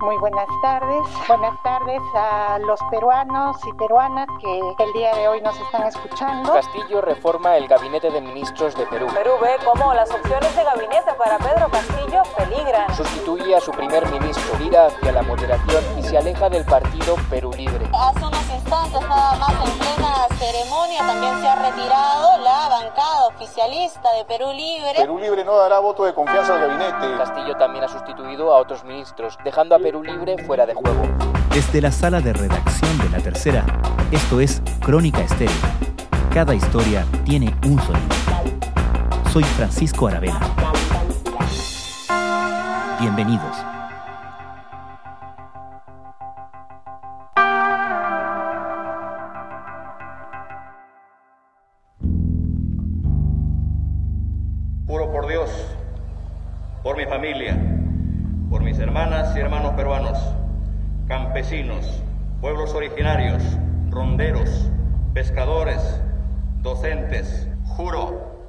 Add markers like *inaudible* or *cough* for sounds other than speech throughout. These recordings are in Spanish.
Muy buenas tardes. Buenas tardes a los peruanos y peruanas que el día de hoy nos están escuchando. Castillo reforma el gabinete de ministros de Perú. Perú ve cómo las opciones de gabinete para Pedro Castillo peligran. Sustituye a su primer ministro, mira hacia la moderación y se aleja del partido Perú Libre. Hace unos instantes nada más en plena ceremonia también se ha retirado la bancada oficialista de Perú Libre. Perú Libre no dará voto de confianza al gabinete. Castillo también ha sustituido a otros ministros, dejando a Perú Libre fuera de juego. Desde la sala de redacción de La Tercera, esto es Crónica Estéreo. Cada historia tiene un sonido. Soy Francisco Aravena. Bienvenidos. Originarios, ronderos, pescadores, docentes, juro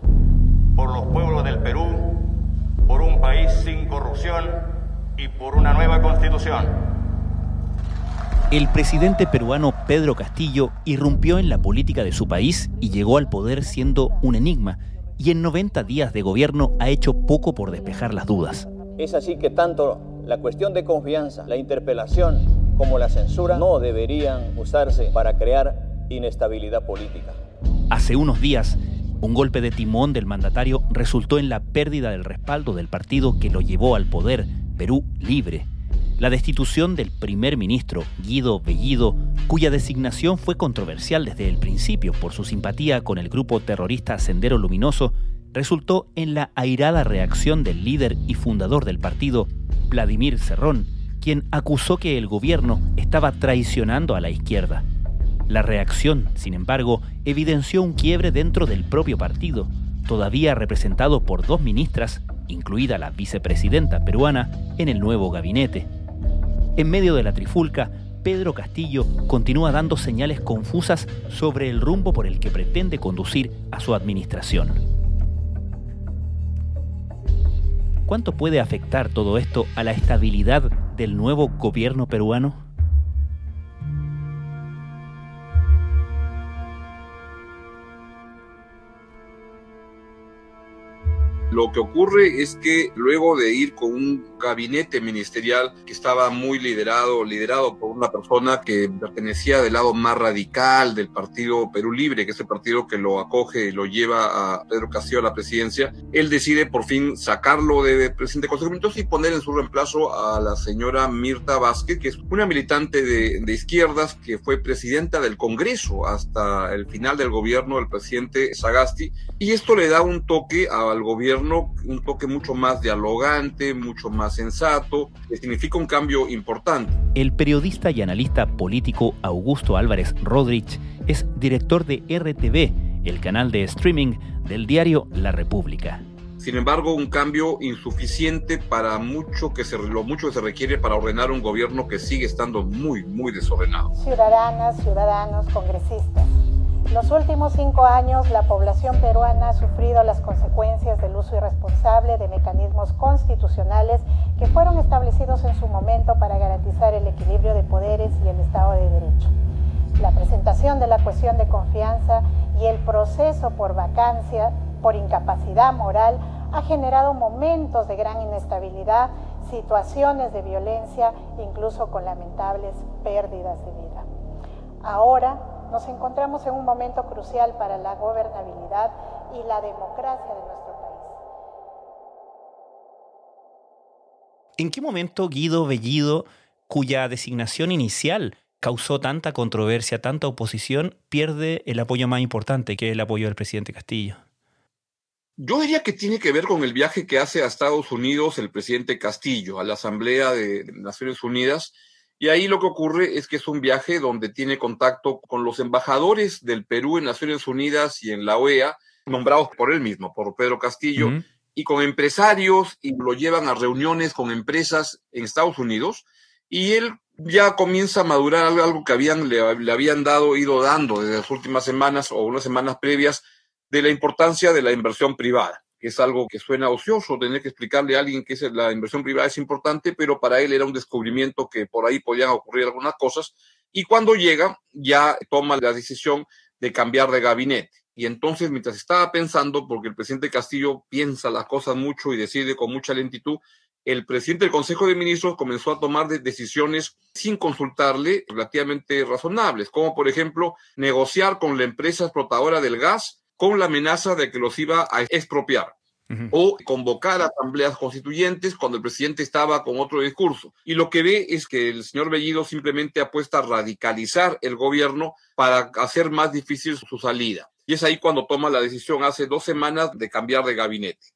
por los pueblos del Perú, por un país sin corrupción y por una nueva constitución. El presidente peruano Pedro Castillo irrumpió en la política de su país y llegó al poder siendo un enigma, y en 90 días de gobierno ha hecho poco por despejar las dudas. Es así que tanto la cuestión de confianza, la interpelación como la censura no deberían usarse para crear inestabilidad política. Hace unos días, un golpe de timón del mandatario resultó en la pérdida del respaldo del partido que lo llevó al poder, Perú Libre. La destitución del primer ministro Guido Bellido, cuya designación fue controversial desde el principio por su simpatía con el grupo terrorista Sendero Luminoso, resultó en la airada reacción del líder y fundador del partido, Vladimir Cerrón, acusó que el gobierno estaba traicionando a la izquierda. La reacción, sin embargo, evidenció un quiebre dentro del propio partido, todavía representado por dos ministras, incluida la vicepresidenta peruana, en el nuevo gabinete. En medio de la trifulca, Pedro Castillo continúa dando señales confusas sobre el rumbo por el que pretende conducir a su administración. ¿Cuánto puede afectar todo esto a la estabilidad del nuevo gobierno peruano? Lo que ocurre es que luego de ir con un gabinete ministerial que estaba muy liderado, liderado por una persona que pertenecía del lado más radical del partido Perú Libre, que es el partido que lo acoge y lo lleva a Pedro Castillo a la presidencia, él decide por fin sacarlo de presidente de Consejo y poner en su reemplazo a la señora Mirta Vázquez, que es una militante de, de izquierdas que fue presidenta del Congreso hasta el final del gobierno del presidente Sagasti, y esto le da un toque al gobierno un toque mucho más dialogante, mucho más sensato, que significa un cambio importante. El periodista y analista político Augusto Álvarez Rodríguez es director de RTV, el canal de streaming del diario La República. Sin embargo, un cambio insuficiente para mucho que se, lo mucho que se requiere para ordenar un gobierno que sigue estando muy, muy desordenado. Ciudadanas, ciudadanos, congresistas. Los últimos cinco años, la población peruana ha sufrido las consecuencias del uso irresponsable de mecanismos constitucionales que fueron establecidos en su momento para garantizar el equilibrio de poderes y el Estado de Derecho. La presentación de la cuestión de confianza y el proceso por vacancia, por incapacidad moral, ha generado momentos de gran inestabilidad, situaciones de violencia, incluso con lamentables pérdidas de vida. Ahora, nos encontramos en un momento crucial para la gobernabilidad y la democracia de nuestro país. ¿En qué momento Guido Bellido, cuya designación inicial causó tanta controversia, tanta oposición, pierde el apoyo más importante, que es el apoyo del presidente Castillo? Yo diría que tiene que ver con el viaje que hace a Estados Unidos el presidente Castillo, a la Asamblea de Naciones Unidas, y ahí lo que ocurre es que es un viaje donde tiene contacto con los embajadores del Perú en Naciones Unidas y en la OEA, nombrados por él mismo, por Pedro Castillo, uh -huh. y con empresarios, y lo llevan a reuniones con empresas en Estados Unidos, y él ya comienza a madurar algo que habían, le, le habían dado, ido dando desde las últimas semanas o unas semanas previas, de la importancia de la inversión privada. Que es algo que suena ocioso, tener que explicarle a alguien que la inversión privada es importante, pero para él era un descubrimiento que por ahí podían ocurrir algunas cosas. Y cuando llega, ya toma la decisión de cambiar de gabinete. Y entonces, mientras estaba pensando, porque el presidente Castillo piensa las cosas mucho y decide con mucha lentitud, el presidente del Consejo de Ministros comenzó a tomar decisiones sin consultarle relativamente razonables, como por ejemplo negociar con la empresa explotadora del gas con la amenaza de que los iba a expropiar o convocar asambleas constituyentes cuando el presidente estaba con otro discurso. Y lo que ve es que el señor Bellido simplemente apuesta a radicalizar el gobierno para hacer más difícil su salida. Y es ahí cuando toma la decisión hace dos semanas de cambiar de gabinete.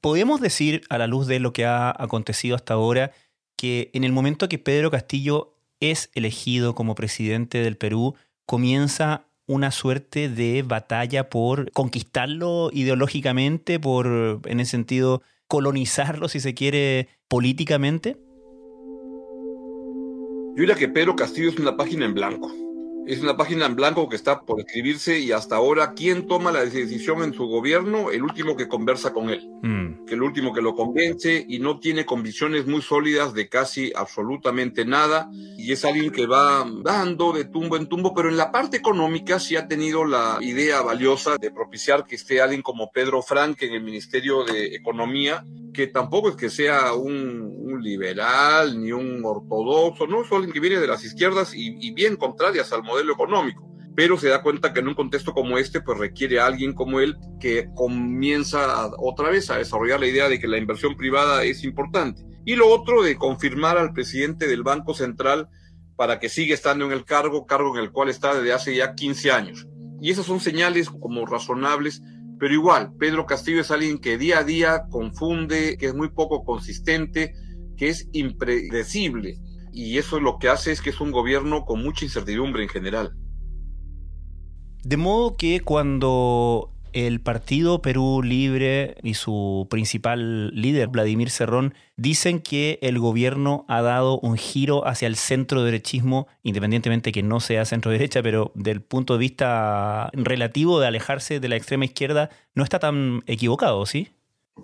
Podemos decir, a la luz de lo que ha acontecido hasta ahora, que en el momento que Pedro Castillo es elegido como presidente del Perú, comienza una suerte de batalla por conquistarlo ideológicamente, por, en ese sentido, colonizarlo, si se quiere, políticamente? Yo diría que Pedro Castillo es una página en blanco. Es una página en blanco que está por escribirse y hasta ahora, ¿quién toma la decisión en su gobierno? El último que conversa con él, mm. que el último que lo convence y no tiene convicciones muy sólidas de casi absolutamente nada y es alguien que va dando de tumbo en tumbo, pero en la parte económica sí ha tenido la idea valiosa de propiciar que esté alguien como Pedro Frank en el Ministerio de Economía, que tampoco es que sea un, liberal ni un ortodoxo, no, es alguien que viene de las izquierdas y, bien contrarias al modelo económico pero se da cuenta que en un contexto como este, pues requiere alguien como él que comienza otra vez a desarrollar la idea de que la inversión privada es importante. Y lo otro de confirmar al presidente del Banco Central para que siga estando en el cargo, cargo en el cual está desde hace ya 15 años. Y esas son señales como razonables, pero igual, Pedro Castillo es alguien que día a día confunde, que es muy poco consistente, que es impredecible y eso lo que hace es que es un gobierno con mucha incertidumbre en general. De modo que cuando el partido Perú Libre y su principal líder, Vladimir Cerrón, dicen que el gobierno ha dado un giro hacia el centro derechismo, independientemente que no sea centro derecha, pero del punto de vista relativo de alejarse de la extrema izquierda, no está tan equivocado, ¿sí?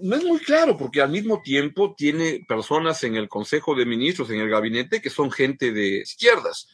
No es muy claro, porque al mismo tiempo tiene personas en el Consejo de Ministros, en el gabinete, que son gente de izquierdas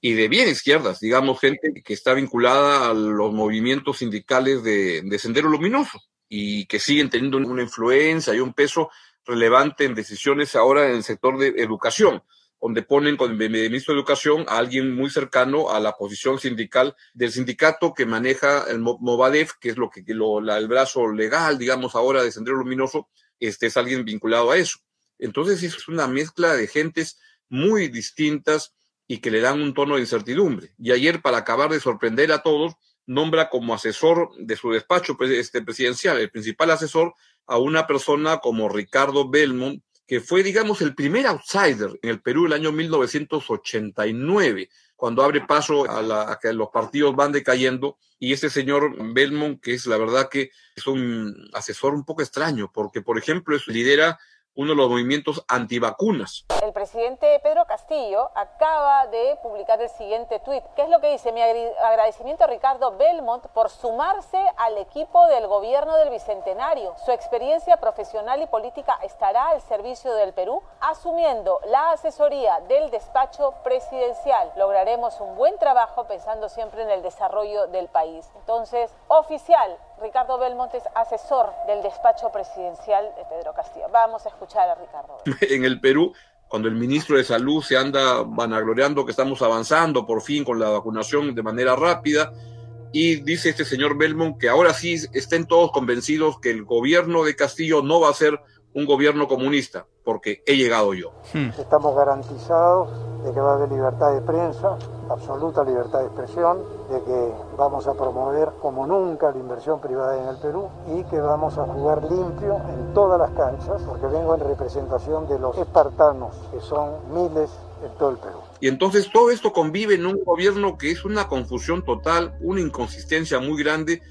y de bien izquierdas, digamos, gente que está vinculada a los movimientos sindicales de, de Sendero Luminoso y que siguen teniendo una influencia y un peso relevante en decisiones ahora en el sector de educación donde ponen con el ministro de Educación a alguien muy cercano a la posición sindical del sindicato que maneja el Movadef, que es lo que el brazo legal, digamos, ahora de Sendero Luminoso, este es alguien vinculado a eso. Entonces es una mezcla de gentes muy distintas y que le dan un tono de incertidumbre. Y ayer, para acabar de sorprender a todos, nombra como asesor de su despacho este, presidencial, el principal asesor, a una persona como Ricardo Belmont, que fue, digamos, el primer outsider en el Perú el año 1989, cuando abre paso a, que los partidos van decayendo. Y este señor Belmont, que es la verdad que es un asesor un poco extraño, porque, por ejemplo, lidera uno de los movimientos antivacunas. El presidente Pedro Castillo acaba de publicar el siguiente tuit. ¿Qué es lo que dice? Mi agradecimiento a Ricardo Belmont por sumarse al equipo del gobierno del Bicentenario. Su experiencia profesional y política estará al servicio del Perú, asumiendo la asesoría del despacho presidencial. Lograremos un buen trabajo pensando siempre en el desarrollo del país. Entonces, oficial, Ricardo Belmont es asesor del despacho presidencial de Pedro Castillo. Vamos a escuchar a Ricardo. *laughs* En el Perú, cuando el ministro de Salud se anda vanagloriando que estamos avanzando por fin con la vacunación de manera rápida, y dice este señor Belmont que ahora sí estén todos convencidos que el gobierno de Castillo no va a ser un gobierno comunista, porque he llegado yo. Hmm. Estamos garantizados de que va a haber libertad de prensa, absoluta libertad de expresión, de que vamos a promover como nunca la inversión privada en el Perú y que vamos a jugar limpio en todas las canchas, porque vengo en representación de los espartanos, que son miles en todo el Perú. Y entonces todo esto convive en un gobierno que es una confusión total, una inconsistencia muy grande,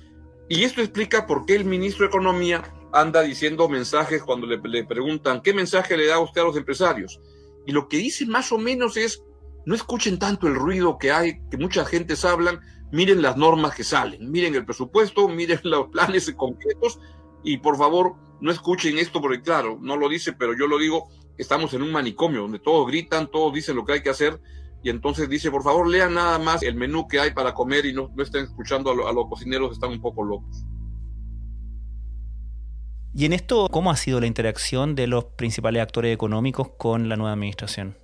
y esto explica por qué el ministro de Economía anda diciendo mensajes cuando le, preguntan qué mensaje le da usted a los empresarios. Y lo que dice más o menos es, no escuchen tanto el ruido que hay, que muchas gentes hablan, miren las normas que salen, miren el presupuesto, miren los planes concretos Y por favor, no escuchen esto porque claro, no lo dice, pero yo lo digo, estamos en un manicomio donde todos gritan, todos dicen lo que hay que hacer y entonces dice, por favor, lean nada más el menú que hay para comer y no, no estén escuchando a, a los cocineros, están un poco locos. Y en esto, ¿cómo ha sido la interacción de los principales actores económicos con la nueva administración?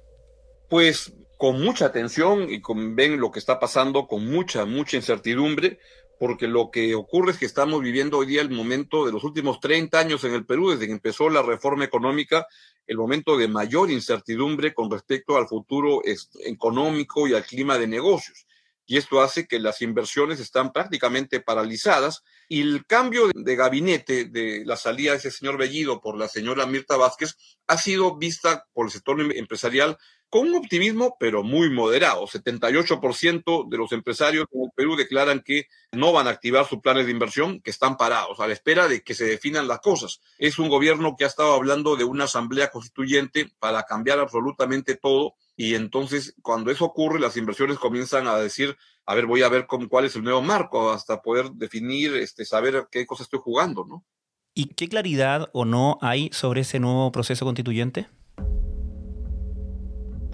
Pues con mucha atención y con, ven lo que está pasando con mucha, mucha incertidumbre, porque lo que ocurre es que estamos viviendo hoy día el momento de los últimos 30 años en el Perú, desde que empezó la reforma económica, el momento de mayor incertidumbre con respecto al futuro económico y al clima de negocios. Y esto hace que las inversiones están prácticamente paralizadas y el cambio de gabinete de la salida de ese señor Bellido por la señora Mirta Vázquez ha sido vista por el sector empresarial con un optimismo, pero muy moderado. 78% de los empresarios en el Perú declaran que no van a activar sus planes de inversión, que están parados a la espera de que se definan las cosas. Es un gobierno que ha estado hablando de una asamblea constituyente para cambiar absolutamente todo y entonces cuando eso ocurre las inversiones comienzan a decir, a ver, voy a ver cuál es el nuevo marco hasta poder definir, este, saber qué cosa estoy jugando, ¿no? ¿Y qué claridad o no hay sobre ese nuevo proceso constituyente?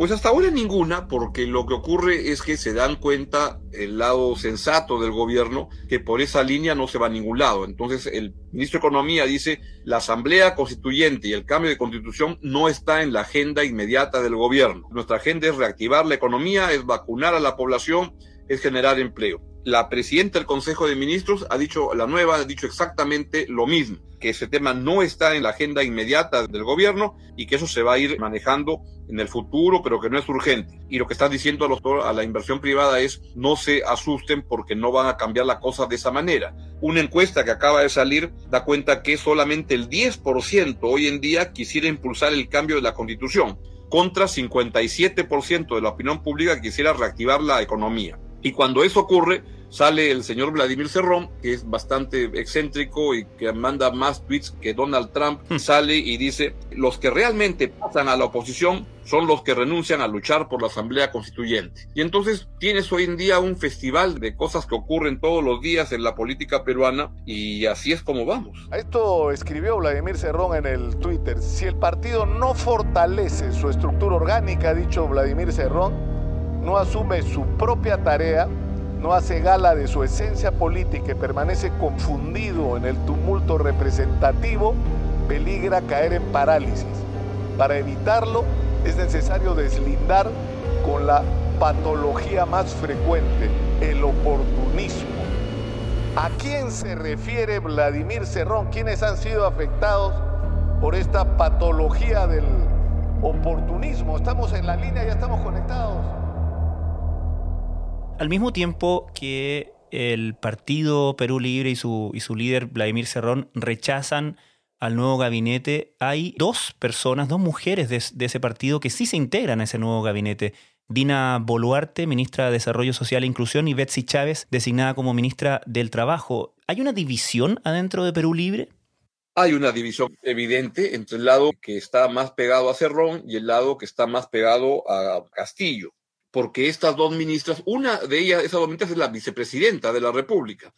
Pues hasta ahora ninguna, porque lo que ocurre es que se dan cuenta el lado sensato del gobierno que por esa línea no se va a ningún lado. Entonces el ministro de Economía dice la Asamblea Constituyente y el cambio de constitución no está en la agenda inmediata del gobierno. Nuestra agenda es reactivar la economía, es vacunar a la población, es generar empleo. La presidenta del Consejo de Ministros ha dicho, la nueva ha dicho exactamente lo mismo, que ese tema no está en la agenda inmediata del gobierno y que eso se va a ir manejando en el futuro, pero que no es urgente. Y lo que están diciendo a, los, la inversión privada es no se asusten porque no van a cambiar la cosa de esa manera. Una encuesta que acaba de salir da cuenta que solamente el 10% hoy en día quisiera impulsar el cambio de la constitución, contra 57% de la opinión pública que quisiera reactivar la economía. Y cuando eso ocurre, sale el señor Vladimir Cerrón, que es bastante excéntrico y que manda más tweets que Donald Trump, hmm. sale y dice, los que realmente pasan a la oposición son los que renuncian a luchar por la Asamblea Constituyente. Y entonces tienes hoy en día un festival de cosas que ocurren todos los días en la política peruana y así es como vamos. Esto escribió Vladimir Cerrón en el Twitter. Si el partido no fortalece su estructura orgánica, ha dicho Vladimir Cerrón, no asume su propia tarea, no hace gala de su esencia política y permanece confundido en el tumulto representativo, peligra caer en parálisis. Para evitarlo es necesario deslindar con la patología más frecuente, el oportunismo. ¿A quién se refiere Vladimir Cerrón? ¿Quiénes han sido afectados por esta patología del oportunismo? Estamos en la línea, ya estamos conectados. Al mismo tiempo que el partido Perú Libre y su, y su líder Vladimir Cerrón rechazan al nuevo gabinete, hay dos personas, dos mujeres de, de, ese partido que sí se integran a ese nuevo gabinete. Dina Boluarte, ministra de Desarrollo Social e Inclusión, y Betsy Chávez, designada como ministra del Trabajo. ¿Hay una división adentro de Perú Libre? Hay una división evidente entre el lado que está más pegado a Cerrón y el lado que está más pegado a Castillo porque estas dos ministras, una de ellas, esas dos ministras es la vicepresidenta de la República,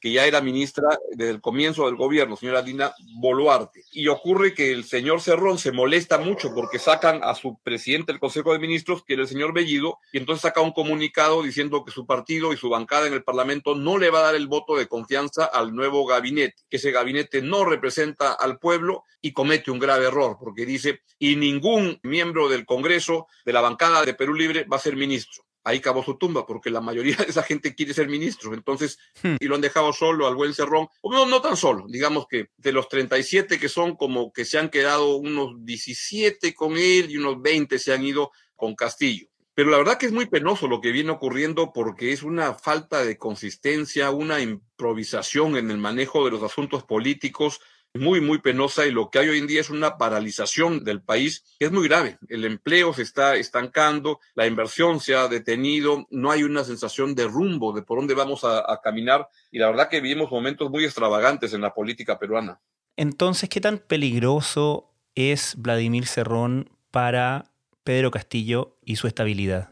que ya era ministra desde el comienzo del gobierno, señora Dina Boluarte. Y ocurre que el señor Cerrón se molesta mucho porque sacan a su presidente del Consejo de Ministros, que era el señor Bellido, y entonces saca un comunicado diciendo que su partido y su bancada en el Parlamento no le va a dar el voto de confianza al nuevo gabinete, que ese gabinete no representa al pueblo y comete un grave error, porque dice, y ningún miembro del Congreso, de la bancada de Perú Libre, va a ser ministro. Ahí acabó su tumba, porque la mayoría de esa gente quiere ser ministro. Entonces, hmm. y lo han dejado solo al buen Cerrón. No, no tan solo, digamos que de los 37 que son, como que se han quedado unos 17 con él y unos 20 se han ido con Castillo. Pero la verdad que es muy penoso lo que viene ocurriendo porque es una falta de consistencia, una improvisación en el manejo de los asuntos políticos muy, muy penosa y lo que hay hoy en día es una paralización del país que es muy grave. El empleo se está estancando, la inversión se ha detenido, no hay una sensación de rumbo de por dónde vamos a, caminar y la verdad que vivimos momentos muy extravagantes en la política peruana. Entonces, ¿qué tan peligroso es Vladimir Cerrón para Pedro Castillo y su estabilidad?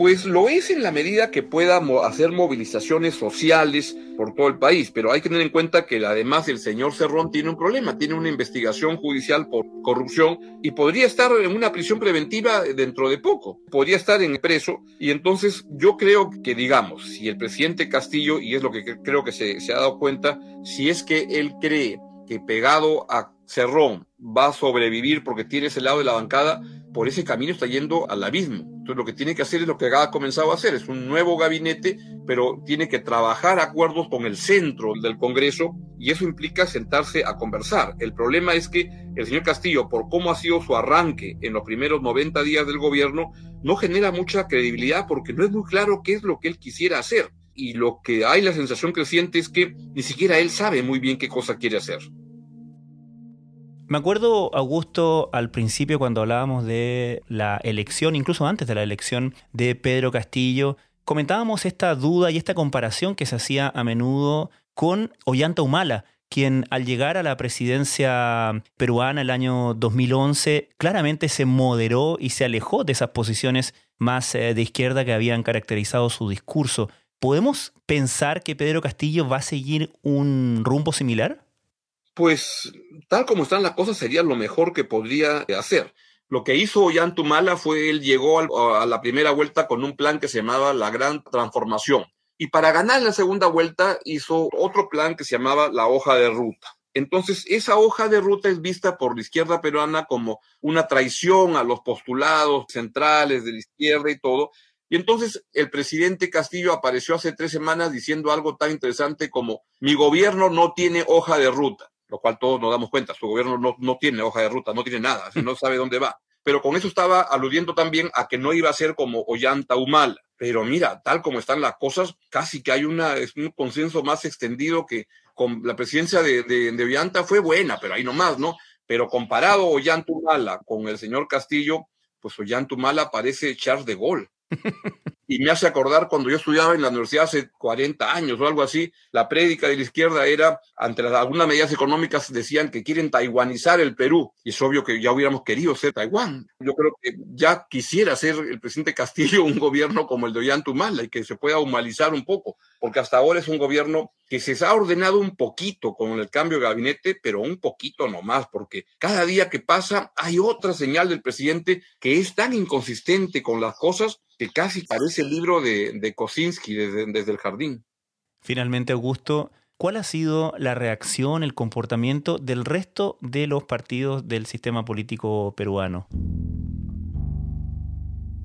Pues lo es en la medida que pueda hacer movilizaciones sociales por todo el país, pero hay que tener en cuenta que además el señor Cerrón tiene un problema, tiene una investigación judicial por corrupción y podría estar en una prisión preventiva dentro de poco, podría estar en preso y entonces yo creo que digamos, si el presidente Castillo, y es lo que creo que se, se ha dado cuenta, si es que él cree que pegado a Cerrón va a sobrevivir porque tiene ese lado de la bancada, por ese camino está yendo al abismo. Entonces lo que tiene que hacer es lo que ha comenzado a hacer, es un nuevo gabinete, pero tiene que trabajar acuerdos con el centro del Congreso y eso implica sentarse a conversar. El problema es que el señor Castillo, por cómo ha sido su arranque en los primeros 90 días del gobierno, no genera mucha credibilidad porque no es muy claro qué es lo que él quisiera hacer. Y lo que hay la sensación creciente es que ni siquiera él sabe muy bien qué cosa quiere hacer. Me acuerdo, Augusto, al principio cuando hablábamos de la elección, incluso antes de la elección de Pedro Castillo, comentábamos esta duda y esta comparación que se hacía a menudo con Ollanta Humala, quien al llegar a la presidencia peruana el año 2011 claramente se moderó y se alejó de esas posiciones más eh, de izquierda que habían caracterizado su discurso. ¿Podemos pensar que Pedro Castillo va a seguir un rumbo similar? Pues tal como están las cosas sería lo mejor que podría hacer. Lo que hizo Ollantumala fue él llegó a la primera vuelta con un plan que se llamaba la Gran Transformación. Y para ganar la segunda vuelta hizo otro plan que se llamaba la hoja de ruta. Entonces, esa hoja de ruta es vista por la izquierda peruana como una traición a los postulados centrales de la izquierda y todo. Y entonces el presidente Castillo apareció hace tres semanas diciendo algo tan interesante como, mi gobierno no tiene hoja de ruta lo cual todos nos damos cuenta, su gobierno no, no tiene hoja de ruta, no tiene nada, no sabe dónde va. Pero con eso estaba aludiendo también a que no iba a ser como Ollanta Humala. Pero mira, tal como están las cosas, casi que hay una, un consenso más extendido que con la presidencia de, de, Ollanta fue buena, pero ahí nomás, ¿no? Pero comparado Ollanta Humala con el señor Castillo, pues Ollanta Humala parece Charles de Gaulle *laughs* y me hace acordar cuando yo estudiaba en la universidad hace 40 años o algo así, la prédica de la izquierda era, ante algunas medidas económicas, decían que quieren taiwanizar el Perú. Y es obvio que ya hubiéramos querido ser Taiwán. Yo creo que ya quisiera ser el presidente Castillo *laughs* un gobierno como el de Ollantumala y que se pueda humanizar un poco, porque hasta ahora es un gobierno que se ha ordenado un poquito con el cambio de gabinete, pero un poquito nomás, porque cada día que pasa hay otra señal del presidente que es tan inconsistente con las cosas que casi parece el libro de, de Kosinski desde, desde el jardín. Finalmente, Augusto, ¿cuál ha sido la reacción, el comportamiento del resto de los partidos del sistema político peruano?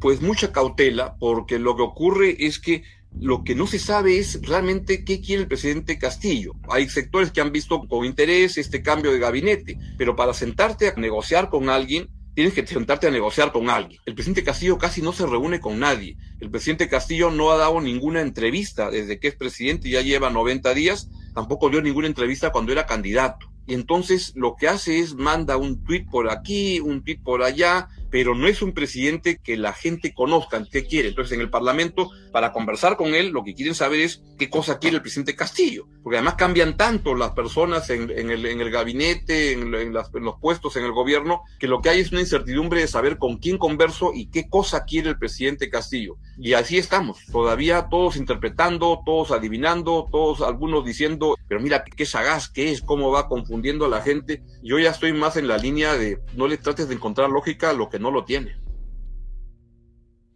Pues mucha cautela, porque lo que ocurre es que lo que no se sabe es realmente qué quiere el presidente Castillo. Hay sectores que han visto con interés este cambio de gabinete, pero para sentarte a negociar con alguien tienes que sentarte a negociar con alguien. El presidente Castillo casi no se reúne con nadie. El presidente Castillo no ha dado ninguna entrevista desde que es presidente, ya lleva 90 días, tampoco dio ninguna entrevista cuando era candidato. Y entonces lo que hace es manda un tuit por aquí, un tuit por allá, pero no es un presidente que la gente conozca qué quiere. Entonces, en el Parlamento, para conversar con él, lo que quieren saber es qué cosa quiere el presidente Castillo, porque además cambian tanto las personas en, el, gabinete, en, los puestos en el gobierno, que lo que hay es una incertidumbre de saber con quién converso y qué cosa quiere el presidente Castillo. Y así estamos, todavía todos interpretando, todos adivinando, todos algunos diciendo, pero mira qué sagaz, qué es, cómo va confundiendo a la gente. Yo ya estoy más en la línea de no le trates de encontrar lógica lo que no lo tiene.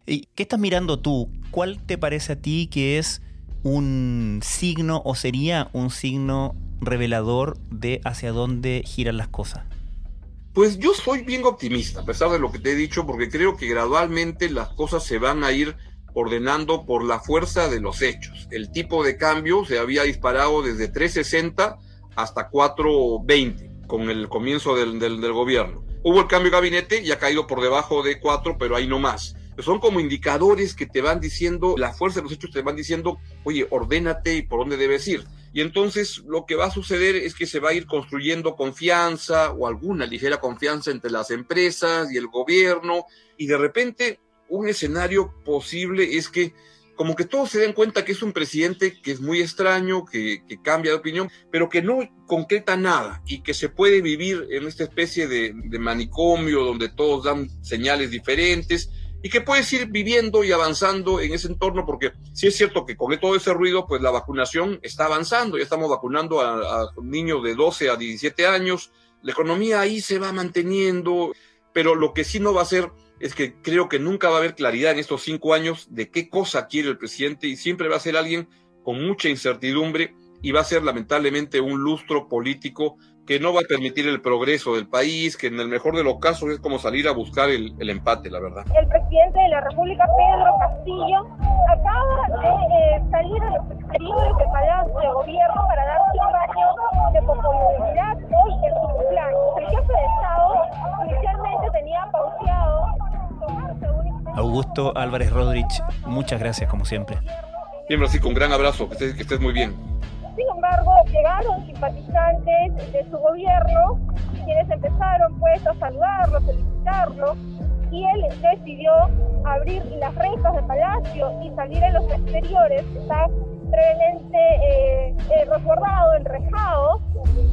¿Y qué estás mirando tú? ¿Cuál te parece a ti que es un signo o sería un signo revelador de hacia dónde giran las cosas? Pues yo soy bien optimista, a pesar de lo que te he dicho, porque creo que gradualmente las cosas se van a ir ordenando por la fuerza de los hechos. El tipo de cambio se había disparado desde 360 hasta 420 con el comienzo del, del gobierno. Hubo el cambio de gabinete y ha caído por debajo de cuatro, pero ahí no más. Son como indicadores que te van diciendo, la fuerza de los hechos te van diciendo, oye, ordénate y por dónde debes ir. Y entonces lo que va a suceder es que se va a ir construyendo confianza o alguna ligera confianza entre las empresas y el gobierno. Y de repente un escenario posible es que como que todos se den cuenta que es un presidente que es muy extraño, que, cambia de opinión, pero que no concreta nada y que se puede vivir en esta especie de, manicomio donde todos dan señales diferentes y que puedes ir viviendo y avanzando en ese entorno, porque sí es cierto que con todo ese ruido, pues la vacunación está avanzando, ya estamos vacunando a, a niños de 12 a 17 años, la economía ahí se va manteniendo, pero lo que sí no va a ser es que creo que nunca va a haber claridad en estos cinco años de qué cosa quiere el presidente y siempre va a ser alguien con mucha incertidumbre y va a ser lamentablemente un lustro político que no va a permitir el progreso del país, que en el mejor de los casos es como salir a buscar el, empate, la verdad. El presidente de la República, Pedro Castillo, acaba de eh, salir a los exteriores del Palacio de Gobierno para dar un años de popularidad hoy en su cumpleaños. El jefe de Estado inicialmente tenía pauseado Augusto Álvarez Rodríguez, muchas gracias como siempre. Siempre así, con gran abrazo, que estés, que estés muy bien. Sin embargo, llegaron simpatizantes de su gobierno, quienes empezaron pues a saludarlo, felicitarlo, y él decidió abrir las rejas del palacio y salir a los exteriores, está previamente eh, eh, resguardado, enrejado,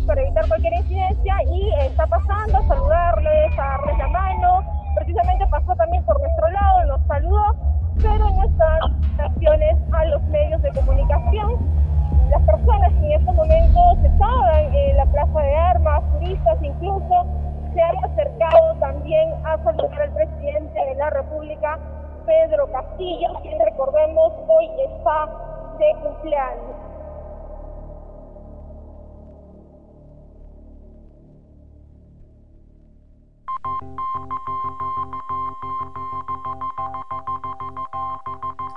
para evitar cualquier incidencia, y está pasando a saludarles, a darles la mano, precisamente también a saludar al presidente de la República, Pedro Castillo, quien recordemos hoy está de cumpleaños.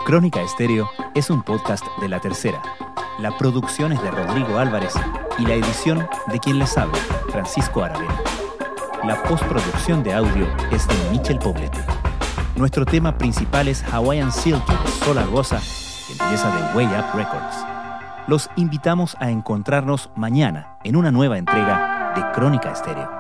Crónica Estéreo es un podcast de la tercera. La producción es de Rodrigo Álvarez y la edición de quien les habla, Francisco Aravena. La postproducción de audio es de Michel Poblete. Nuestro tema principal es Hawaiian Silk de Sola Rosa, empieza de Way Up Records. Los invitamos a encontrarnos mañana en una nueva entrega de Crónica Estéreo.